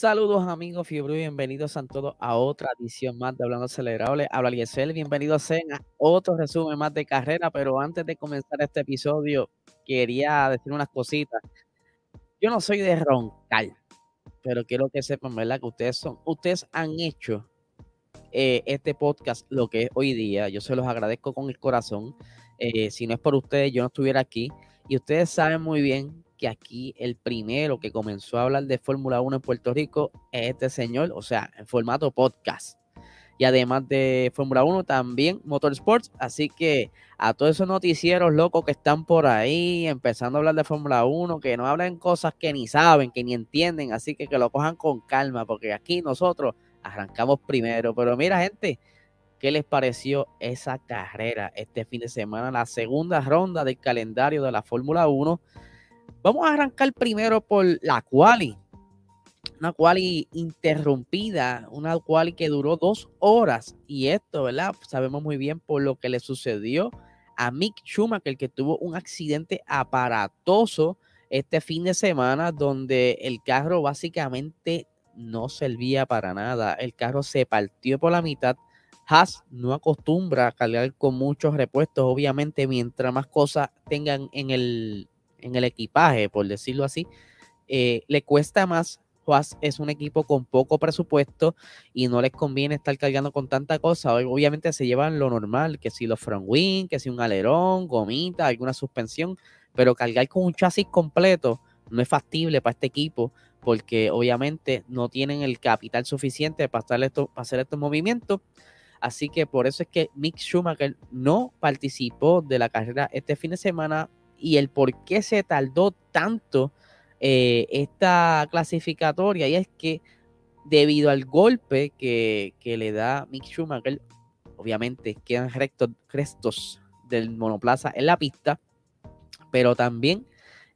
Saludos amigos Fiebre, bienvenidos a todos a otra edición más de Hablando Acelerable. Habla Liesel, bienvenidos a otro resumen más de carrera, pero antes de comenzar este episodio quería decir unas cositas. Yo no soy de roncar, pero quiero que sepan, ¿verdad? Que ustedes son, ustedes han hecho eh, este podcast lo que es hoy día. Yo se los agradezco con el corazón. Eh, si no es por ustedes, yo no estuviera aquí. Y ustedes saben muy bien que aquí el primero que comenzó a hablar de Fórmula 1 en Puerto Rico es este señor, o sea, en formato podcast. Y además de Fórmula 1, también Motorsports. Así que a todos esos noticieros locos que están por ahí, empezando a hablar de Fórmula 1, que no hablan cosas que ni saben, que ni entienden. Así que que lo cojan con calma, porque aquí nosotros arrancamos primero. Pero mira, gente, ¿qué les pareció esa carrera este fin de semana? La segunda ronda del calendario de la Fórmula 1 Vamos a arrancar primero por la quali. Una quali interrumpida, una quali que duró dos horas. Y esto, ¿verdad? Sabemos muy bien por lo que le sucedió a Mick Schumacher, que tuvo un accidente aparatoso este fin de semana, donde el carro básicamente no servía para nada. El carro se partió por la mitad. Haas no acostumbra a cargar con muchos repuestos, obviamente, mientras más cosas tengan en el, en el equipaje, por decirlo así, eh, le cuesta más. Haas es un equipo con poco presupuesto y no les conviene estar cargando con tanta cosa. Obviamente se llevan lo normal, que si los front wing, que si un alerón, gomita, alguna suspensión, pero cargar con un chasis completo no es factible para este equipo porque obviamente no tienen el capital suficiente para hacer estos movimientos. Así que por eso es que Mick Schumacher no participó de la carrera este fin de semana y el por qué se tardó tanto eh, esta clasificatoria. Y es que debido al golpe que, le da Mick Schumacher, obviamente quedan rectos, restos del monoplaza en la pista, pero también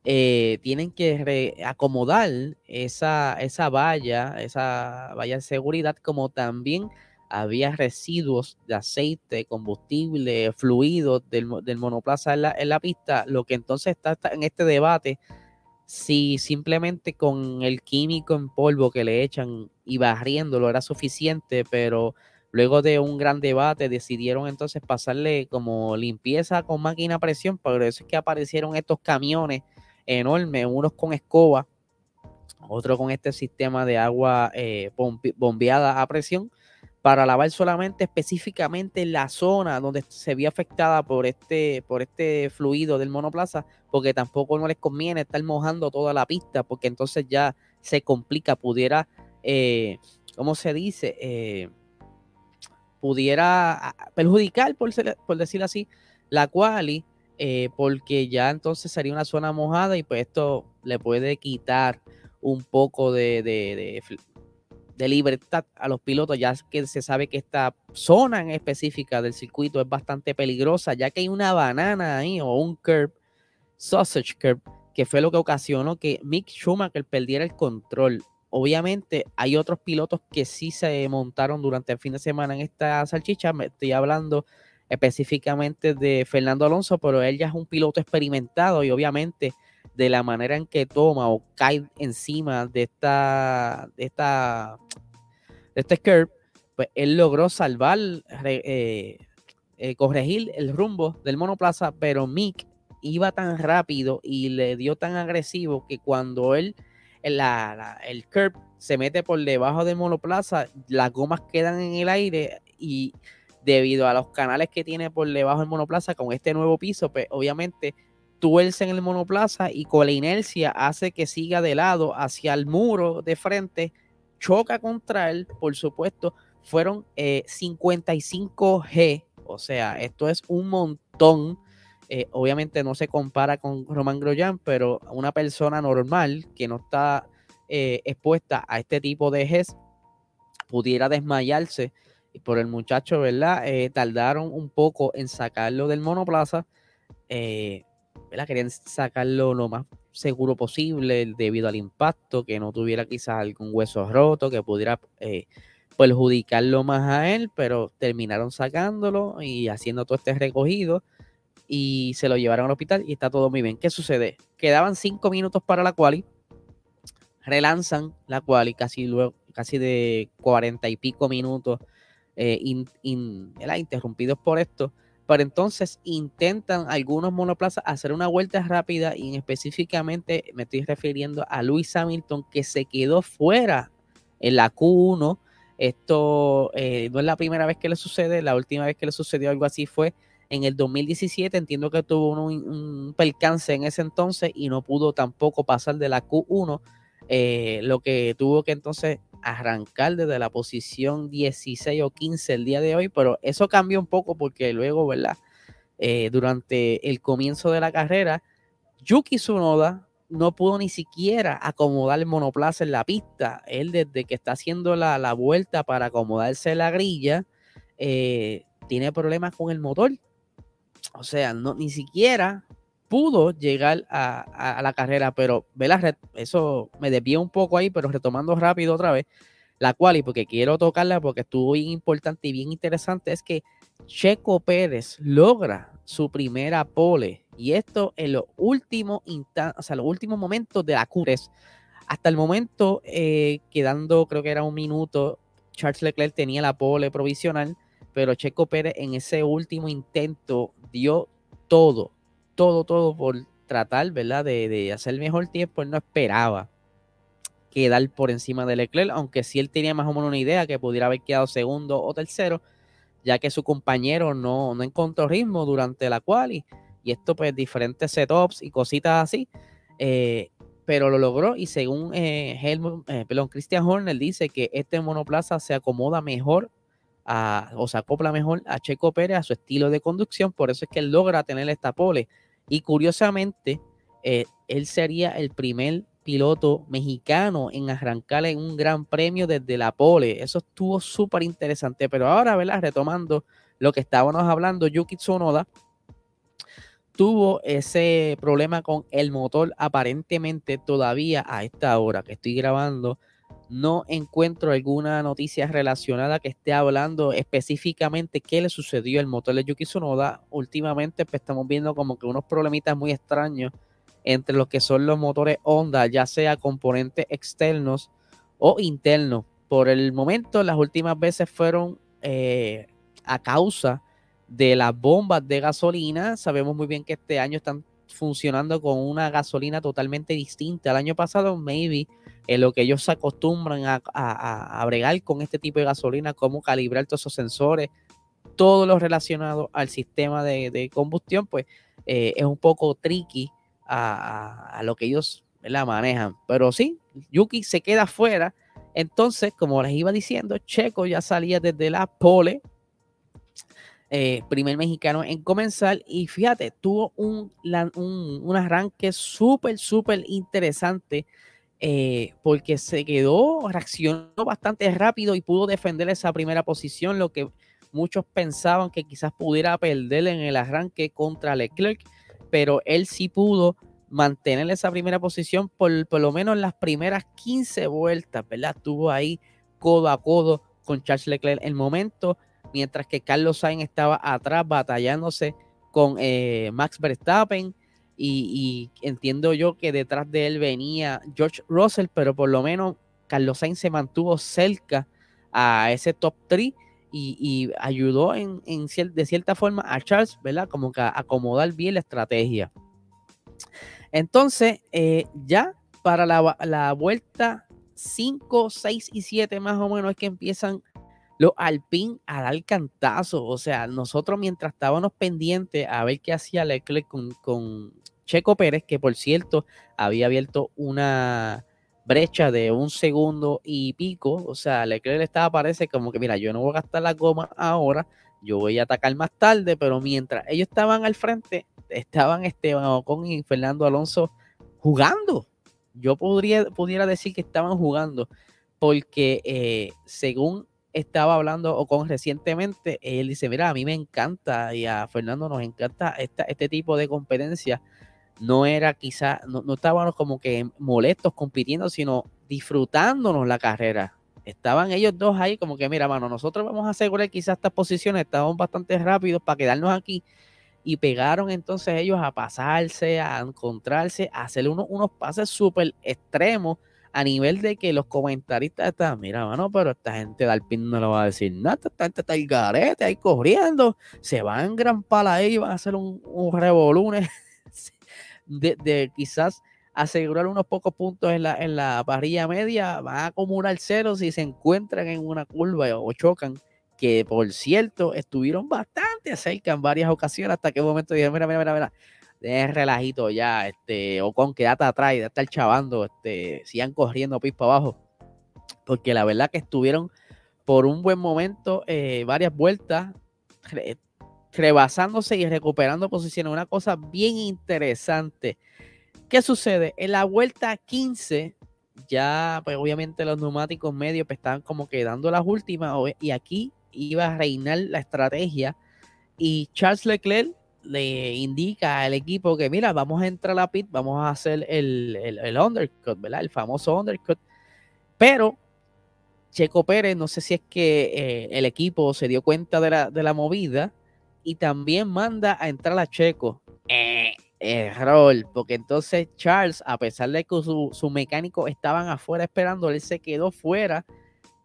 eh, tienen que acomodar esa, esa valla, esa valla de seguridad, como también había residuos de aceite, combustible, fluidos del, monoplaza en la, pista, lo que entonces está, en este debate, si simplemente con el químico en polvo que le echan y barriéndolo era suficiente, pero luego de un gran debate decidieron entonces pasarle como limpieza con máquina a presión, por eso es que aparecieron estos camiones enormes, unos con escoba, otro con este sistema de agua eh, bombeada a presión, para lavar solamente específicamente la zona donde se vio afectada por este, por este fluido del monoplaza, porque tampoco no les conviene estar mojando toda la pista, porque entonces ya se complica, pudiera, eh, ¿cómo se dice? Eh, pudiera perjudicar, por, por decirlo así, la quali, eh, porque ya entonces sería una zona mojada y pues esto le puede quitar un poco de libertad a los pilotos, ya que se sabe que esta zona en específica del circuito es bastante peligrosa, ya que hay una banana ahí o un curb, sausage curb, que fue lo que ocasionó que Mick Schumacher perdiera el control. Obviamente hay otros pilotos que sí se montaron durante el fin de semana en esta salchicha, me estoy hablando específicamente de Fernando Alonso, pero él ya es un piloto experimentado y obviamente de la manera en que toma o cae encima de esta, de esta, de este curve, pues él logró salvar, eh, eh, corregir el rumbo del monoplaza, pero Mick iba tan rápido y le dio tan agresivo que cuando él, el curve se mete por debajo del monoplaza, las gomas quedan en el aire y debido a los canales que tiene por debajo del monoplaza con este nuevo piso, pues obviamente tuerce en el monoplaza y con la inercia hace que siga de lado hacia el muro de frente, choca contra él, por supuesto, fueron 55 eh, G, o sea, esto es un montón. Eh, obviamente no se compara con Roman Grosjean, pero una persona normal que no está eh, expuesta a este tipo de Gs pudiera desmayarse y por el muchacho, ¿verdad? tardaron un poco en sacarlo del monoplaza. Querían sacarlo lo más seguro posible debido al impacto, que no tuviera quizás algún hueso roto, que pudiera eh, perjudicarlo más a él, pero terminaron sacándolo y haciendo todo este recogido y se lo llevaron al hospital y está todo muy bien. ¿Qué sucede? Quedaban cinco minutos para la quali. relanzan la cual y casi luego, casi de cuarenta y pico minutos eh, interrumpidos por esto. Pero entonces intentan algunos monoplazas hacer una vuelta rápida y específicamente me estoy refiriendo a Luis Hamilton que se quedó fuera en la Q1. Esto eh, no es la primera vez que le sucede, la última vez que le sucedió algo así fue en el 2017. Entiendo que tuvo un, percance en ese entonces y no pudo tampoco pasar de la Q1, eh, lo que tuvo que entonces arrancar desde la posición 16 o 15 el día de hoy, pero eso cambió un poco porque luego, ¿verdad? Eh, durante el comienzo de la carrera, Yuki Tsunoda no pudo ni siquiera acomodar el monoplaza en la pista. Él desde que está haciendo la, vuelta para acomodarse la grilla, eh, tiene problemas con el motor. O sea, no, ni siquiera pudo llegar a, la carrera, pero ¿verdad? eso me un poco ahí, pero retomando rápido otra vez, la cual, y porque quiero tocarla porque estuvo bien importante y bien interesante, es que Checo Pérez logra su primera pole, y esto en los últimos o los últimos momentos de la Cures. Hasta el momento, eh, quedando creo que era un minuto, Charles Leclerc tenía la pole provisional, pero Checo Pérez en ese último intento dio todo, todo, todo por tratar, ¿verdad? De, de hacer mejor tiempo, él no esperaba quedar por encima de Leclerc, aunque sí él tenía más o menos una idea que pudiera haber quedado segundo o tercero, ya que su compañero no, no encontró ritmo durante la quali, y esto pues diferentes setups y cositas así, eh, pero lo logró y según eh, Helmut, eh, perdón, Christian Horner dice que este monoplaza se acomoda mejor a, o se acopla mejor a Checo Pérez, a su estilo de conducción, por eso es que él logra tener esta pole. Y curiosamente, eh, él sería el primer piloto mexicano en arrancar en un gran premio desde la pole. Eso estuvo súper interesante. Pero ahora, ¿verdad? Retomando lo que estábamos hablando, Yuki Tsunoda tuvo ese problema con el motor aparentemente todavía a esta hora que estoy grabando no encuentro alguna noticia relacionada que esté hablando específicamente qué le sucedió al motor de Yuki Tsunoda. Últimamente pues, estamos viendo como que unos problemitas muy extraños entre los que son los motores Honda, ya sea componentes externos o internos. Por el momento, las últimas veces fueron eh, a causa de las bombas de gasolina. Sabemos muy bien que este año están funcionando con una gasolina totalmente distinta. El año pasado, maybe, en lo que ellos se acostumbran a, a, bregar con este tipo de gasolina, cómo calibrar todos esos sensores, todo lo relacionado al sistema de, combustión, pues eh, es un poco tricky a, lo que ellos la manejan. Pero sí, Yuki se queda fuera. Entonces, como les iba diciendo, Checo ya salía desde la pole eh, primer mexicano en comenzar. Y fíjate, tuvo un, un, arranque súper, súper interesante. Eh, porque se quedó, reaccionó bastante rápido y pudo defender esa primera posición, lo que muchos pensaban que quizás pudiera perder en el arranque contra Leclerc, pero él sí pudo mantener esa primera posición por, por lo menos las primeras 15 vueltas, ¿verdad? Estuvo ahí codo a codo con Charles Leclerc. El momento mientras que Carlos Sainz estaba atrás batallándose con eh, Max Verstappen. Y, entiendo yo que detrás de él venía George Russell, pero por lo menos Carlos Sainz se mantuvo cerca a ese top 3 y, ayudó en, de cierta forma a Charles, ¿verdad? Como que a acomodar bien la estrategia. Entonces, eh, ya para la, la vuelta 5, 6 y 7 más o menos es que empiezan los Alpine a dar cantazo. O sea, nosotros mientras estábamos pendientes a ver qué hacía Leclerc con, Checo Pérez, que por cierto había abierto una brecha de un segundo y pico. O sea, Leclerc estaba, parece como que, mira, yo no voy a gastar la goma ahora, yo voy a atacar más tarde, pero mientras ellos estaban al frente, estaban Esteban Ocon y Fernando Alonso jugando. Yo podría, pudiera decir que estaban jugando, porque eh, según estaba hablando o con recientemente, él dice, mira, a mí me encanta y a Fernando nos encanta esta, este tipo de competencia. No era quizá, no, no estábamos como que molestos compitiendo, sino disfrutándonos la carrera. Estaban ellos dos ahí como que, mira, mano, nosotros vamos a asegurar quizás estas posiciones, estábamos bastante rápidos para quedarnos aquí. Y pegaron entonces ellos a pasarse, a encontrarse, a hacer unos, unos pases súper extremos a nivel de que los comentaristas están, mira, mano, pero esta gente de Alpine no le va a decir nada, esta gente está el garete ahí corriendo, se van gran pala ahí, van a hacer un, un de, de, quizás asegurar unos pocos puntos en la, en la parrilla media, van a acumular cero si se encuentran en una curva o chocan, que por cierto estuvieron bastante cerca en varias ocasiones hasta que un momento dije, mira, mira, mira, mira, de relajito ya, este, o con quédate atrás de estar chavando, este, sigan corriendo pispa abajo. Porque la verdad que estuvieron por un buen momento, eh, varias vueltas, rebasándose y recuperando posiciones. Una cosa bien interesante. ¿Qué sucede? En la vuelta 15, ya, pues obviamente los neumáticos medios pues, estaban como quedando las últimas, y aquí iba a reinar la estrategia. Y Charles Leclerc le indica al equipo que, mira, vamos a entrar a la pit, vamos a hacer el, el, undercut, ¿verdad? El famoso undercut. Pero Checo Pérez, no sé si es que eh, el equipo se dio cuenta de la, de la, movida y también manda a entrar a Checo. Eh, error, porque entonces Charles, a pesar de que su, su mecánico estaban afuera esperando, él se quedó fuera,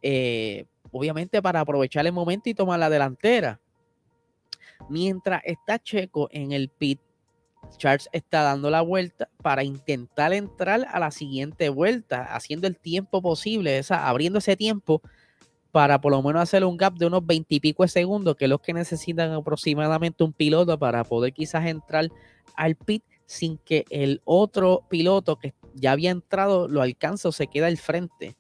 eh, obviamente para aprovechar el momento y tomar la delantera. Mientras está Checo en el pit, Charles está dando la vuelta para intentar entrar a la siguiente vuelta, haciendo el tiempo posible, esa, abriendo ese tiempo para por lo menos hacer un gap de unos 20 y pico de segundos, que es lo que necesitan aproximadamente un piloto para poder quizás entrar al pit sin que el otro piloto que ya había entrado lo alcance o se queda al frente.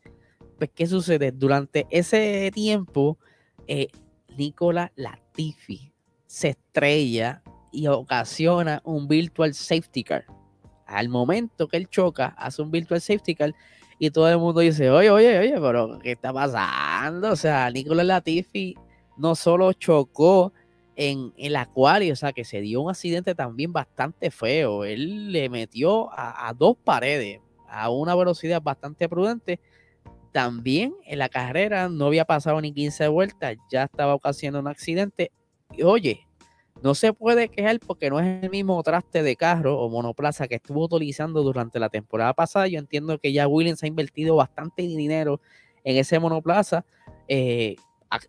Pues, ¿qué sucede? Durante ese tiempo, eh, Nicola Latifi se estrella y ocasiona un virtual safety car. Al momento que él choca, hace un virtual safety car y todo el mundo dice, oye, oye, oye, pero ¿qué está pasando? O sea, Nicolás Latifi no solo chocó en el acuario, o sea, que se dio un accidente también bastante feo. Él le metió a, a dos paredes a una velocidad bastante prudente. También en la carrera no había pasado ni 15 vueltas, ya estaba ocasionando un accidente oye, no se puede quejar porque no es el mismo traste de carro o monoplaza que estuvo utilizando durante la temporada pasada. Yo entiendo que ya Williams ha invertido bastante dinero en ese monoplaza. Eh,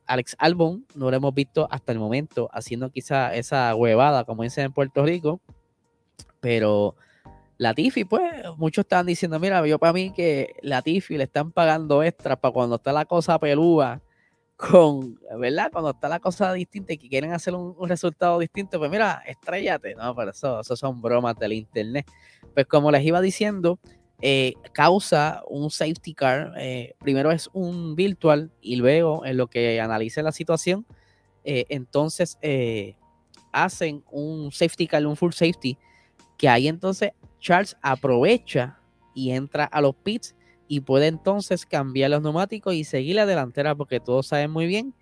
Alex Albon no lo hemos visto hasta el momento haciendo quizá esa huevada, como dicen en Puerto Rico. Pero Latifi, pues, muchos están diciendo, mira, yo para mí que Latifi le están pagando extra para cuando está la cosa pelúa con, ¿verdad? Cuando está la cosa distinta y que quieren hacer un, resultado distinto, pues mira, estrellate, ¿no? Pero eso, eso son bromas del internet. Pues como les iba diciendo, eh, causa un safety car, eh, primero es un virtual y luego en lo que analice la situación, eh, entonces hacen un safety car, un full safety, que ahí entonces Charles aprovecha y entra a los pits y puede entonces cambiar los neumáticos y seguir la delantera porque todos saben muy bien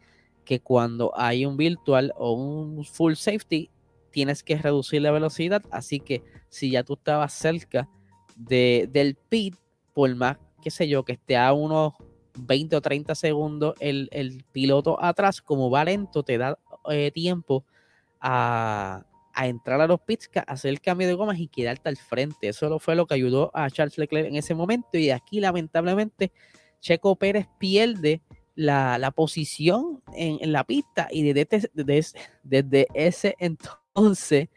que cuando hay un virtual o un full safety tienes que reducir la velocidad, así que si ya tú estabas cerca de, del pit, por más, qué sé yo, que esté a unos 20 o 30 segundos el, piloto atrás, como va lento, te da eh, tiempo a, a entrar a los pits, hacer el cambio de gomas y quedarte al frente. Eso fue lo que ayudó a Charles Leclerc en ese momento. Y aquí, lamentablemente, Checo Pérez pierde la, posición en, la pista. Y desde, desde, desde ese entonces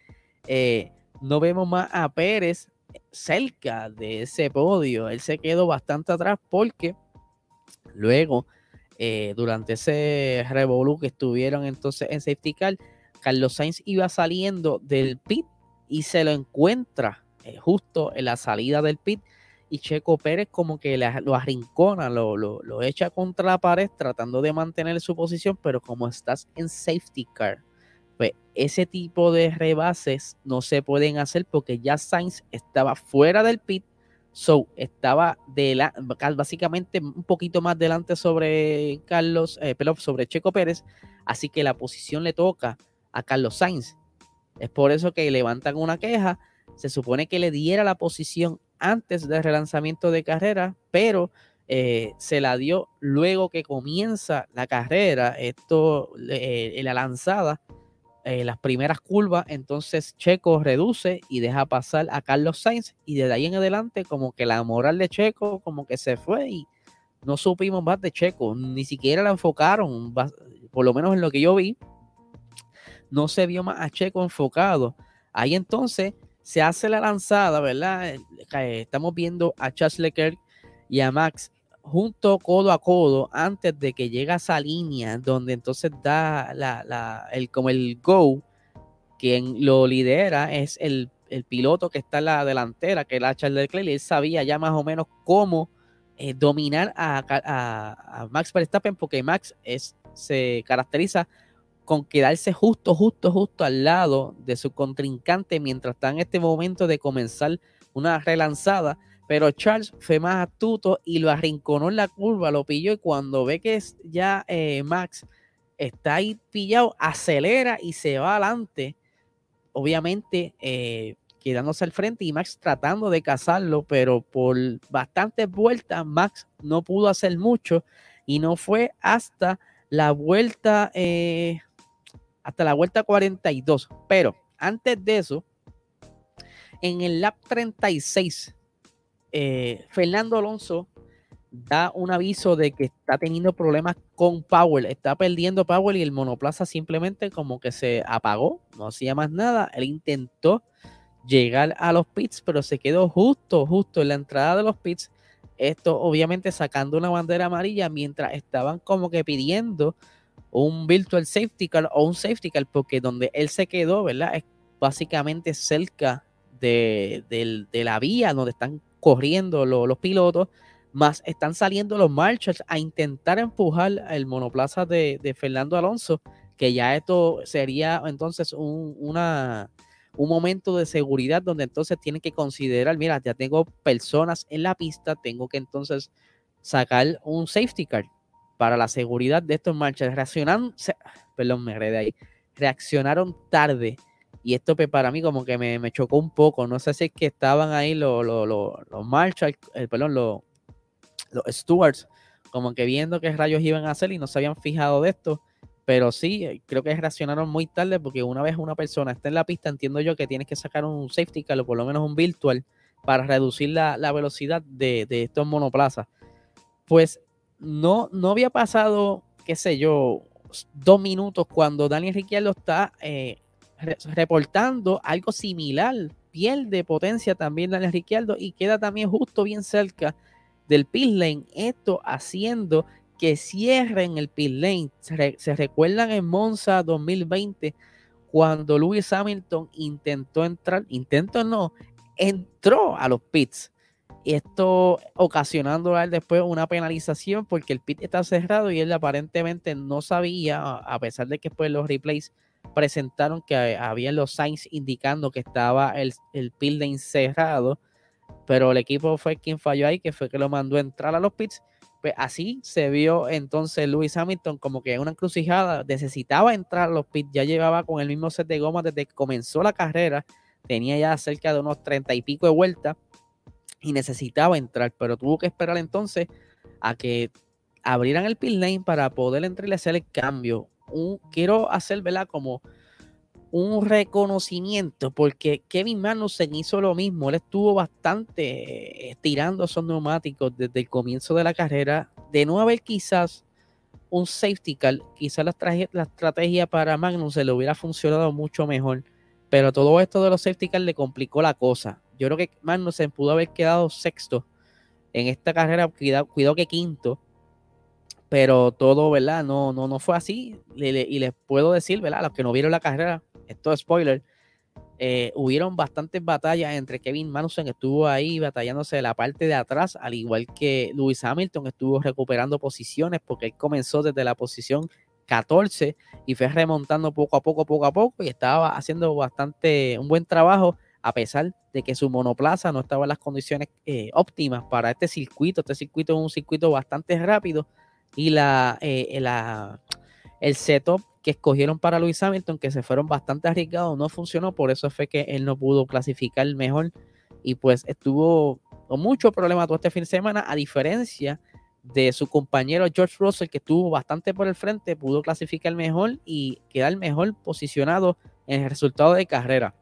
eh, no vemos más a Pérez cerca de ese podio. Él se quedó bastante atrás porque luego, eh, durante ese revolú que estuvieron entonces en safety car, Carlos Sainz iba saliendo del pit y se lo encuentra eh, justo en la salida del pit y Checo Pérez como que lo arrincona, lo, lo, echa contra la pared tratando de mantener su posición, pero como estás en safety car, pues ese tipo de rebases no se pueden hacer porque ya Sainz estaba fuera del pit, so estaba de la, básicamente un poquito más delante sobre Carlos, eh, sobre Checo Pérez, así que la posición le toca a Carlos Sainz. Es por eso que levantan una queja. Se supone que le diera la posición antes del relanzamiento de carrera, pero eh, se la dio luego que comienza la carrera. Esto, en la lanzada, eh, las primeras curvas, entonces Checo reduce y deja pasar a Carlos Sainz y desde ahí en adelante como que la moral de Checo como que se fue y no supimos más de Checo, ni siquiera la enfocaron, por lo menos en lo que yo vi, no se vio más a Checo enfocado. Ahí entonces se hace la lanzada, ¿verdad? Eh, eh, estamos viendo a Charles Leclerc y a Max junto codo a codo antes de que llegue a esa línea donde entonces da la, el, como el go, quien lo lidera es el, piloto que está en la delantera, que es la Charles Leclerc, y él sabía ya más o menos cómo eh, dominar a, Max Verstappen, porque Max es, se caracteriza con quedarse justo, justo, justo al lado de su contrincante mientras está en este momento de comenzar una relanzada pero Charles fue más astuto y lo arrinconó en la curva, lo pilló y cuando ve que ya eh, Max está ahí pillado, acelera y se va adelante. Obviamente eh, quedándose al frente y Max tratando de cazarlo, pero por bastantes vueltas Max no pudo hacer mucho y no fue hasta la vuelta, eh, hasta la vuelta 42. Pero antes de eso, en el lap 36, eh, Fernando Alonso da un aviso de que está teniendo problemas con Powell, está perdiendo Powell y el monoplaza simplemente como que se apagó, no hacía más nada. Él intentó llegar a los pits, pero se quedó justo, justo en la entrada de los pits. Esto obviamente sacando una bandera amarilla mientras estaban como que pidiendo un virtual safety car o un safety car, porque donde él se quedó, ¿verdad? Es básicamente cerca de, de la vía donde están corriendo los pilotos, más están saliendo los marchers a intentar empujar el monoplaza de, Fernando Alonso, que ya esto sería entonces un, una, un momento de seguridad donde entonces tienen que considerar, mira, ya tengo personas en la pista, tengo que entonces sacar un safety car para la seguridad de estos marchers. Reaccionaron, perdón, me de ahí, reaccionaron tarde y esto pues, para mí como que me, chocó un poco. No sé si es que estaban ahí los, los, los, los eh, perdón, los, los stewards, como que viendo qué rayos iban a hacer y no se habían fijado de esto. Pero sí, eh, creo que reaccionaron muy tarde porque una vez una persona está en la pista, entiendo yo que tienes que sacar un safety car o por lo menos un virtual para reducir la, velocidad de, estos monoplazas. Pues no, no había pasado, qué sé yo, dos minutos cuando Daniel Ricciardo está eh, reportando algo similar. Pierde potencia también Daniel Ricciardo y queda también justo bien cerca del pit lane. Esto haciendo que cierren el pit lane. Se, recuerdan en Monza 2020 cuando Lewis Hamilton intentó entrar, intentó no, entró a los pits. Esto ocasionando a él después una penalización porque el pit está cerrado y él aparentemente no sabía, a pesar de que después los replays presentaron que había los signs indicando que estaba el, el pit cerrado, pero el equipo fue quien falló ahí, que fue que lo mandó a entrar a los pits. Pues así se vio entonces Lewis Hamilton como que en una encrucijada, necesitaba entrar a los pits, ya llevaba con el mismo set de goma desde que comenzó la carrera, tenía ya cerca de unos treinta y pico de vueltas y necesitaba entrar, pero tuvo que esperar entonces a que abrieran el pit lane para poder entrar y hacer el cambio quiero hacer. Como un reconocimiento, porque Kevin Magnussen hizo lo mismo, él estuvo bastante eh, tirando esos neumáticos desde el comienzo de la carrera, de no haber quizás un safety car, quizás la, la estrategia para Magnussen le hubiera funcionado mucho mejor, pero todo esto de los safety car le complicó la cosa. Yo creo que Magnussen pudo haber quedado sexto en esta carrera, cuidado, que quinto, pero todo, ¿verdad? No, no, no fue así. y les puedo decir, ¿verdad? A los que no vieron la carrera, esto es spoiler, eh, hubieron bastantes batallas entre Kevin Magnussen, que estuvo ahí batallándose de la parte de atrás, al igual que Lewis Hamilton estuvo recuperando posiciones, porque él comenzó desde la posición 14 y fue remontando poco a poco, poco a poco, y estaba haciendo bastante, un buen trabajo, a pesar de que su monoplaza no estaba en las condiciones eh, óptimas para este circuito. Este circuito es un circuito bastante rápido y la, eh, el setup que escogieron para Luis Hamilton, que se fueron bastante arriesgados, no funcionó, por eso fue que él no pudo clasificar mejor y pues estuvo con mucho problema todo este fin de semana, a diferencia de su compañero George Russell, que estuvo bastante por el frente, pudo clasificar mejor y quedar mejor posicionado en el resultado de carrera.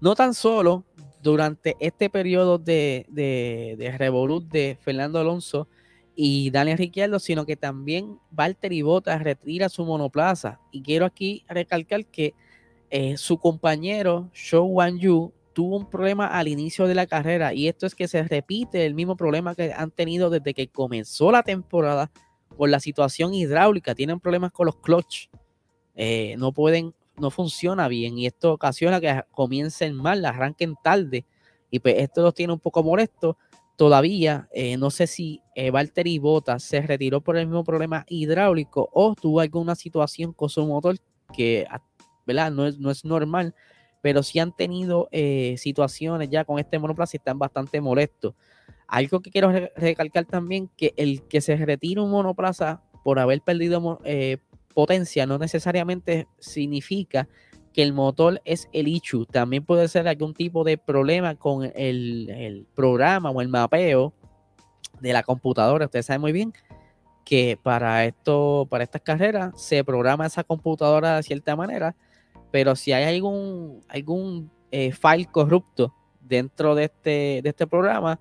No tan solo durante este periodo de, de, de Revolut de Fernando Alonso y Daniel Ricciardo, sino que también Valtteri Bottas retira su monoplaza. Y quiero aquí recalcar que eh, su compañero Shou Wan Yu tuvo un problema al inicio de la carrera y esto es que se repite el mismo problema que han tenido desde que comenzó la temporada con la situación hidráulica. Tienen problemas con los clutch. Eh, no pueden, no funciona bien y esto ocasiona que comiencen mal, arranquen tarde y pues esto los tiene un poco molesto. Todavía eh, no sé si eh, Valtteri Bottas se retiró por el mismo problema hidráulico o tuvo alguna situación con su motor que, ¿verdad? No es, no es normal pero sí han tenido eh, situaciones ya con este monoplaza y están bastante molestos. Algo que quiero recalcar también, que el que se retire un monoplaza por haber perdido eh, potencia no necesariamente significa que el motor es el issue. También puede ser algún tipo de problema con el, el programa o el mapeo de la computadora. Ustedes saben muy bien que para esto, para estas carreras, se programa esa computadora de cierta manera pero si hay algún, algún eh, file corrupto dentro de este, de este programa,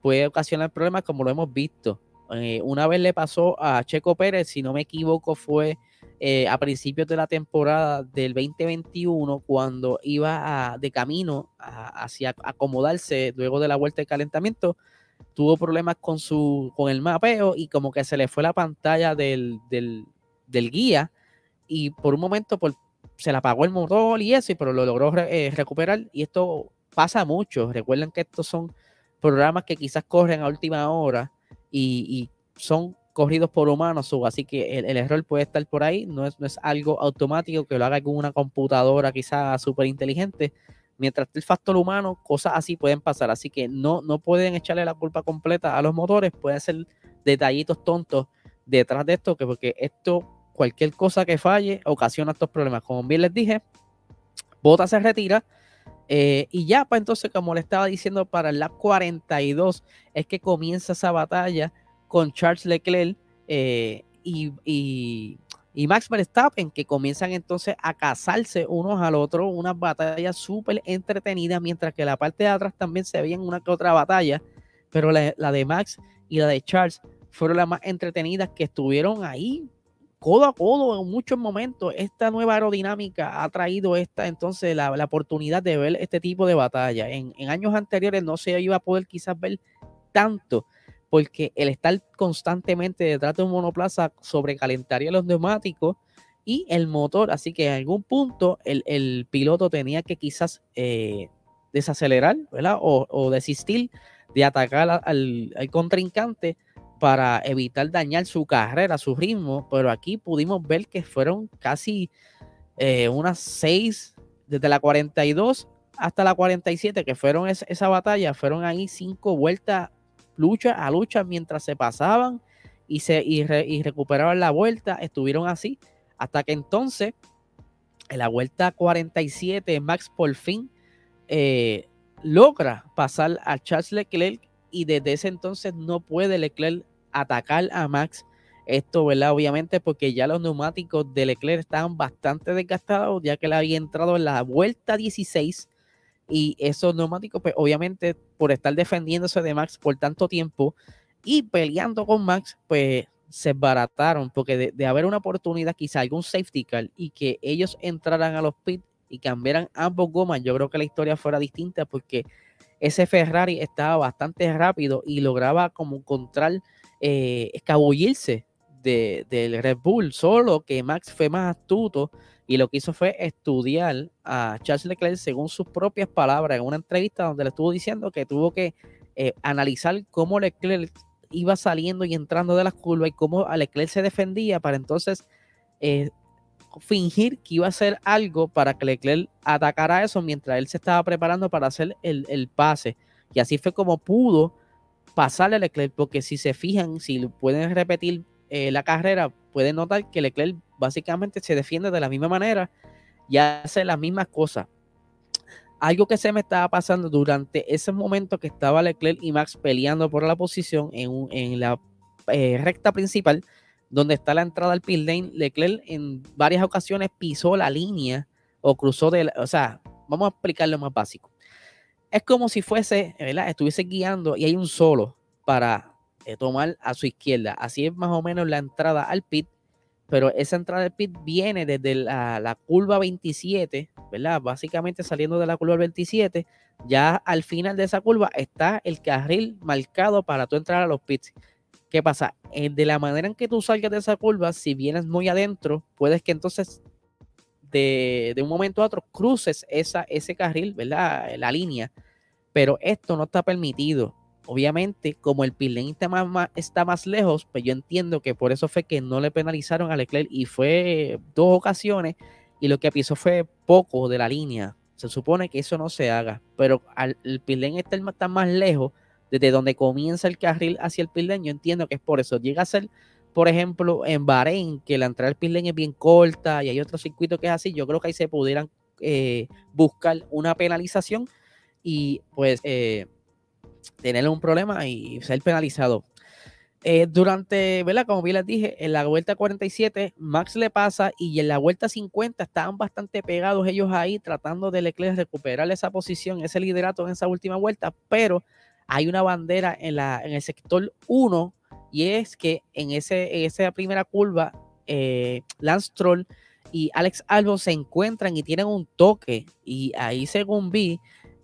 puede ocasionar problemas como lo hemos visto. Eh, una vez le pasó a Checo Pérez, si no me equivoco, fue eh, a principios de la temporada del 2021, cuando iba de camino hacia acomodarse luego de la vuelta de calentamiento, tuvo problemas con, su, con el mapeo y como que se le fue la pantalla del, del, guía y por un momento, por se le apagó el motor y eso, pero lo logró eh, recuperar. Y esto pasa mucho. Recuerden que estos son programas que quizás corren a última hora y, son corridos por humanos, así que el, error puede estar por ahí, no es, no es algo automático que lo haga con una computadora quizás súper inteligente. Mientras el factor humano, cosas así pueden pasar, así que no, no pueden echarle la culpa completa a los motores, pueden ser detallitos tontos detrás de esto, que porque esto cualquier cosa que falle ocasiona estos problemas. Como bien les dije, Bota se retira. Eh, y ya, pues entonces, como le estaba diciendo, para el lap 42 es que comienza esa batalla con Charles Leclerc eh, y, y, Max Verstappen, que comienzan entonces a casarse unos al otro, una batalla súper entretenida, mientras que la parte de atrás también se veían una que otra batalla, pero la, la de Max y la de Charles fueron las más entretenidas que estuvieron ahí codo a codo en muchos momentos. Esta nueva aerodinámica ha traído esta entonces la, oportunidad de ver este tipo de batalla. En, años anteriores no se iba a poder quizás ver tanto, porque el estar constantemente detrás de un monoplaza sobrecalentaría los neumáticos y el motor. Así que en algún punto el, piloto tenía que quizás eh, desacelerar ¿verdad? O, desistir de atacar al, contrincante para evitar dañar su carrera, su ritmo, pero aquí pudimos ver que fueron casi eh, unas seis, desde la 42 hasta la 47, que fueron esa batalla, fueron ahí cinco vueltas, lucha a lucha, mientras se pasaban y, se, y, recuperaban la vuelta, estuvieron así, hasta que entonces, en la vuelta 47, Max por fin eh, logra pasar a Charles Leclerc y desde ese entonces no puede Leclerc atacar a Max. Esto, ¿verdad? Obviamente porque ya los neumáticos de Leclerc estaban bastante desgastados, ya que le había entrado en la vuelta 16 y esos neumáticos, pues obviamente por estar defendiéndose de Max por tanto tiempo y peleando con Max, pues se barataron, porque de, haber una oportunidad, quizá algún safety car y que ellos entraran a los pits y cambiaran ambos gomas, yo creo que la historia fuera distinta porque ese Ferrari estaba bastante rápido y lograba como encontrar eh, escabullirse del Red Bull, solo que Max fue más astuto y lo que hizo fue estudiar a Charles Leclerc según sus propias palabras en una entrevista donde le estuvo diciendo que tuvo que eh, analizar cómo Leclerc iba saliendo y entrando de las curvas y cómo Leclerc se defendía para entonces eh, fingir que iba a hacer algo para que Leclerc atacara eso mientras él se estaba preparando para hacer el, el pase. Y así fue como pudo pasarle a Leclerc, porque si se fijan, si pueden repetir eh, la carrera, pueden notar que Leclerc básicamente se defiende de la misma manera y hace las mismas cosas. Algo que se me estaba pasando durante ese momento que estaba Leclerc y Max peleando por la posición en, la eh, recta principal, donde está la entrada al pit lane, Leclerc en varias ocasiones pisó la línea o cruzó o sea, vamos a explicarlo más básico. Es como si fuese. Estuviese guiando y hay un solo para tomar a su izquierda. Así es más o menos la entrada al pit, pero esa entrada al pit viene desde la, la curva 27, ¿verdad? Básicamente saliendo de la curva 27, ya al final de esa curva está el carril marcado para tú entrar a los pits. ¿Qué pasa? Eh, de la manera en que tú salgas de esa curva, si vienes muy adentro, puedes que entonces de, un momento a otro cruces esa, ese carril, ¿verdad? La línea. Pero esto no está permitido. Obviamente, como el pit está más, está más lejos, pues yo entiendo que por eso fue que no le penalizaron a Leclerc y fue dos ocasiones y lo que pisó fue poco de la línea. Se supone que eso no se haga, pero al, el pit está, más lejos, desde donde comienza el carril hacia el pit yo entiendo que es por eso. Llega a ser, por ejemplo, en Bahrein, que la entrada al pit es bien corta y hay otro circuito que es así, yo creo que ahí se pudieran eh, buscar una penalización y pues eh, tener un problema y ser penalizado. Eh, durante, ¿verdad? Como bien les dije, en la vuelta 47, Max le pasa y en la vuelta 50 estaban bastante pegados ellos ahí tratando de Leclerc recuperar esa posición, ese liderato en esa última vuelta, pero hay una bandera en, la, en el sector 1 y es que en, ese, esa primera curva, eh, Lance Troll y Alex Albon se encuentran y tienen un toque y ahí según vi,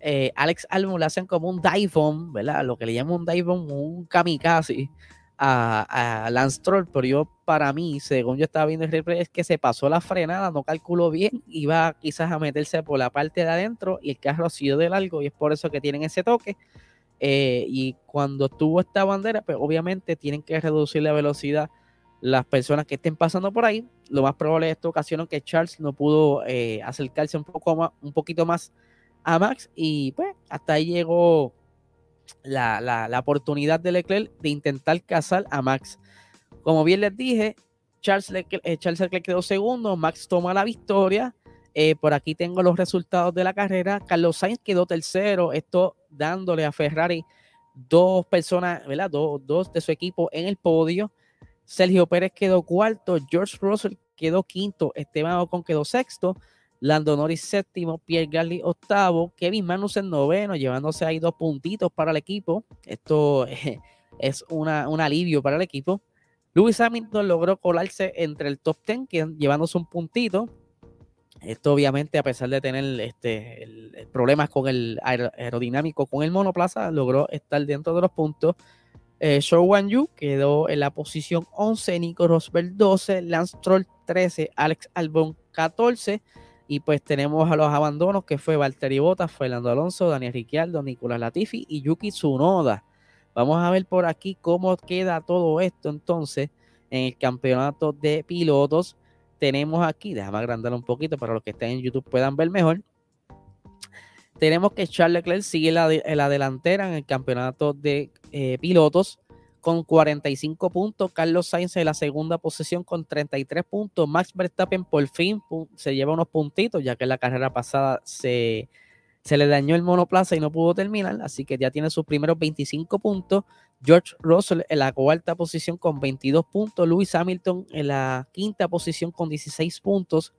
eh, Alex Albon le hacen como un dive bomb, ¿verdad? Lo que le llaman un dive bomb, un kamikaze a, Lance Troll, pero yo para mí, según yo estaba viendo el replay, es que se pasó la frenada, no calculó bien, iba quizás a meterse por la parte de adentro y el carro sido de largo y es por eso que tienen ese toque. Eh, y cuando tuvo esta bandera, pues obviamente tienen que reducir la velocidad las personas que estén pasando por ahí. Lo más probable es esta ocasión que Charles no pudo eh, acercarse un, poco más, un poquito más a Max y pues hasta ahí llegó la, la, oportunidad de Leclerc de intentar cazar a Max. Como bien les dije, Charles Leclerc, eh, Charles quedó segundo, Max toma la victoria eh, por aquí tengo los resultados de la carrera. Carlos Sainz quedó tercero, esto dándole a Ferrari dos personas, ¿verdad? Dos, de su equipo en el podio. Sergio Pérez quedó cuarto, George Russell quedó quinto, Esteban Ocon quedó sexto, Lando Norris séptimo, Pierre Gasly octavo, Kevin Magnussen noveno, llevándose ahí dos puntitos para el equipo. Esto es una, un alivio para el equipo. Lewis Hamilton logró colarse entre el top ten, llevándose un puntito. Esto obviamente a pesar de tener este, problemas con el aerodinámico con el monoplaza, logró estar dentro de los puntos. Eh, Shou Wan Yu quedó en la posición 11, Nico Rosberg 12, Lance Troll 13, Alex Albon 14. Y pues tenemos a los abandonos que fue Valtteri Bottas, Fernando Alonso, Daniel Ricciardo, Nicolás Latifi y Yuki Tsunoda. Vamos a ver por aquí cómo queda todo esto entonces en el campeonato de pilotos tenemos aquí, déjame agrandar un poquito para los que estén en YouTube puedan ver mejor. Tenemos que Charles Leclerc sigue en la, delantera en el campeonato de eh, pilotos con 45 puntos. Carlos Sainz en la segunda posición con 33 puntos. Max Verstappen por fin se lleva unos puntitos, ya que en la carrera pasada se, se le dañó el monoplaza y no pudo terminar, así que ya tiene sus primeros 25 puntos. George Russell en la cuarta posición con 22 puntos, Lewis Hamilton en la quinta posición con 16 puntos,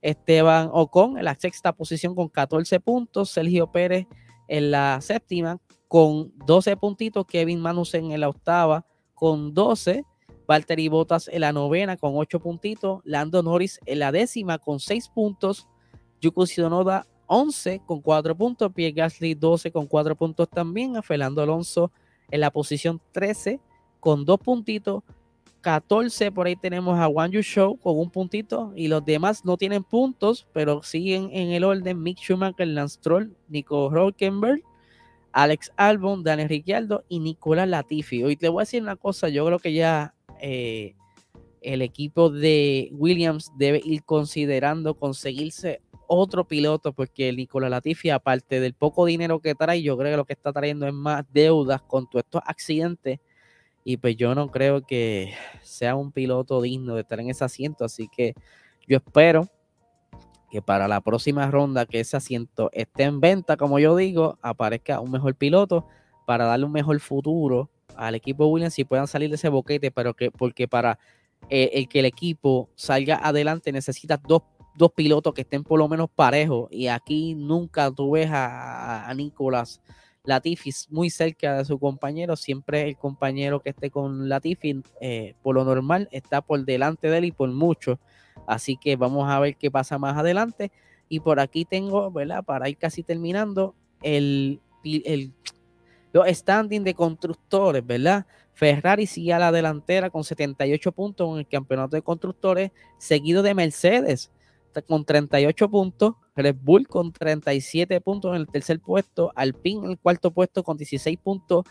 Esteban Ocon en la sexta posición con 14 puntos, Sergio Pérez en la séptima con 12 puntitos, Kevin Magnussen en la octava con 12, Valtteri Bottas en la novena con 8 puntitos, Lando Norris en la décima con 6 puntos, Yuki Tsunoda 11 con 4 puntos, Pierre Gasly 12 con 4 puntos también, a Fernando Alonso en la posición 13 con 2 puntitos, 14 por ahí tenemos a One You Show con un puntito y los demás no tienen puntos, pero siguen en el orden Mick Schumacher, Lance Stroll, Nico Rockenberg, Alex Albon, Daniel Ricciardo y Nicolás Latifi. Hoy te voy a decir una cosa, yo creo que ya eh, el equipo de Williams debe ir considerando conseguirse otro piloto, porque Nicolás Latifi, aparte del poco dinero que trae, yo creo que lo que está trayendo es más deudas con todos estos accidentes. Y pues yo no creo que sea un piloto digno de estar en ese asiento. Así que yo espero que para la próxima ronda que ese asiento esté en venta, como yo digo, aparezca un mejor piloto para darle un mejor futuro al equipo Williams y puedan salir de ese boquete, pero que, porque para eh, el que el equipo salga adelante necesita dos, pilotos que estén por lo menos parejos. Y aquí nunca tú ves a, a Nicolás Latifi muy cerca de su compañero. Siempre el compañero que esté con Latifi, eh, por lo normal, está por delante de él y por mucho. Así que vamos a ver qué pasa más adelante. Y por aquí tengo, ¿verdad? Para ir casi terminando, el, el los standings de constructores, ¿verdad? Ferrari sigue a la delantera con 78 puntos en el campeonato de constructores, seguido de Mercedes con 38 puntos, Red Bull con 37 puntos en el tercer puesto, Alpine en el cuarto puesto con 16 puntos,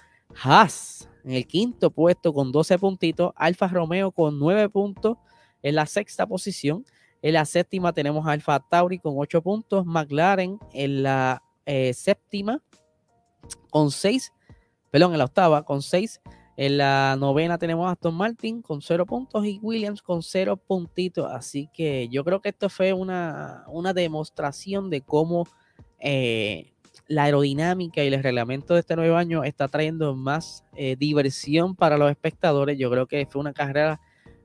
Haas en el quinto puesto con 12 puntitos, Alfa Romeo con 9 puntos en la sexta posición, en la séptima tenemos a Alfa Tauri con 8 puntos, McLaren en la eh, séptima con 6, perdón, en la octava con 6. En la novena tenemos a Aston Martin con 0 puntos y Williams con 0 puntitos. Así que yo creo que esto fue una, una demostración de cómo eh, la aerodinámica y el reglamento de este nuevo año está trayendo más eh, diversión para los espectadores. Yo creo que fue una carrera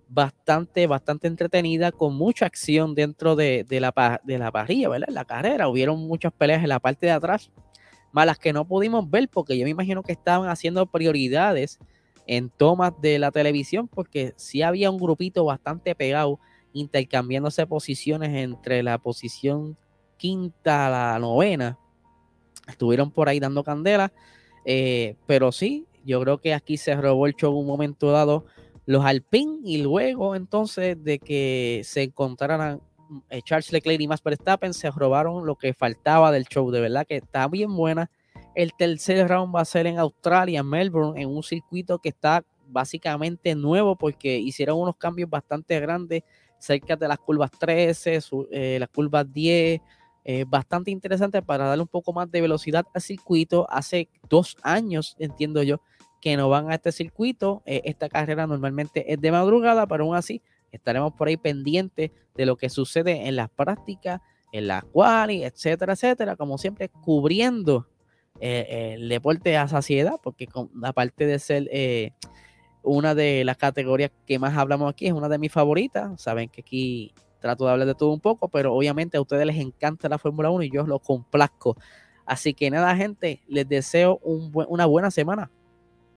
bastante, bastante entretenida, con mucha acción dentro de, de, la, de la parrilla, ¿verdad? La carrera, hubieron muchas peleas en la parte de atrás malas que no pudimos ver porque yo me imagino que estaban haciendo prioridades en tomas de la televisión porque sí había un grupito bastante pegado intercambiándose posiciones entre la posición quinta a la novena. Estuvieron por ahí dando candela, eh, pero sí, yo creo que aquí se robó el show un momento dado los Alpine y luego entonces de que se encontraran eh, Charles Leclerc y Max Verstappen se robaron lo que faltaba del show. De verdad que está bien buena. El tercer round va a ser en Australia, Melbourne, en un circuito que está básicamente nuevo porque hicieron unos cambios bastante grandes cerca de las curvas 13, eh, las curvas 10. Eh, bastante interesante para darle un poco más de velocidad al circuito. Hace dos años, entiendo yo, que no van a este circuito. esta carrera normalmente es de madrugada, pero aún así Estaremos por ahí pendientes de lo que sucede en las prácticas, en las cuales, etcétera, etcétera, como siempre, cubriendo eh, el deporte a saciedad, porque aparte de ser eh, una de las categorías que más hablamos aquí, es una de mis favoritas. Saben que aquí trato de hablar de todo un poco, pero obviamente a ustedes les encanta la Fórmula 1 y yo los complazco. Así que nada, gente, les deseo una buena semana.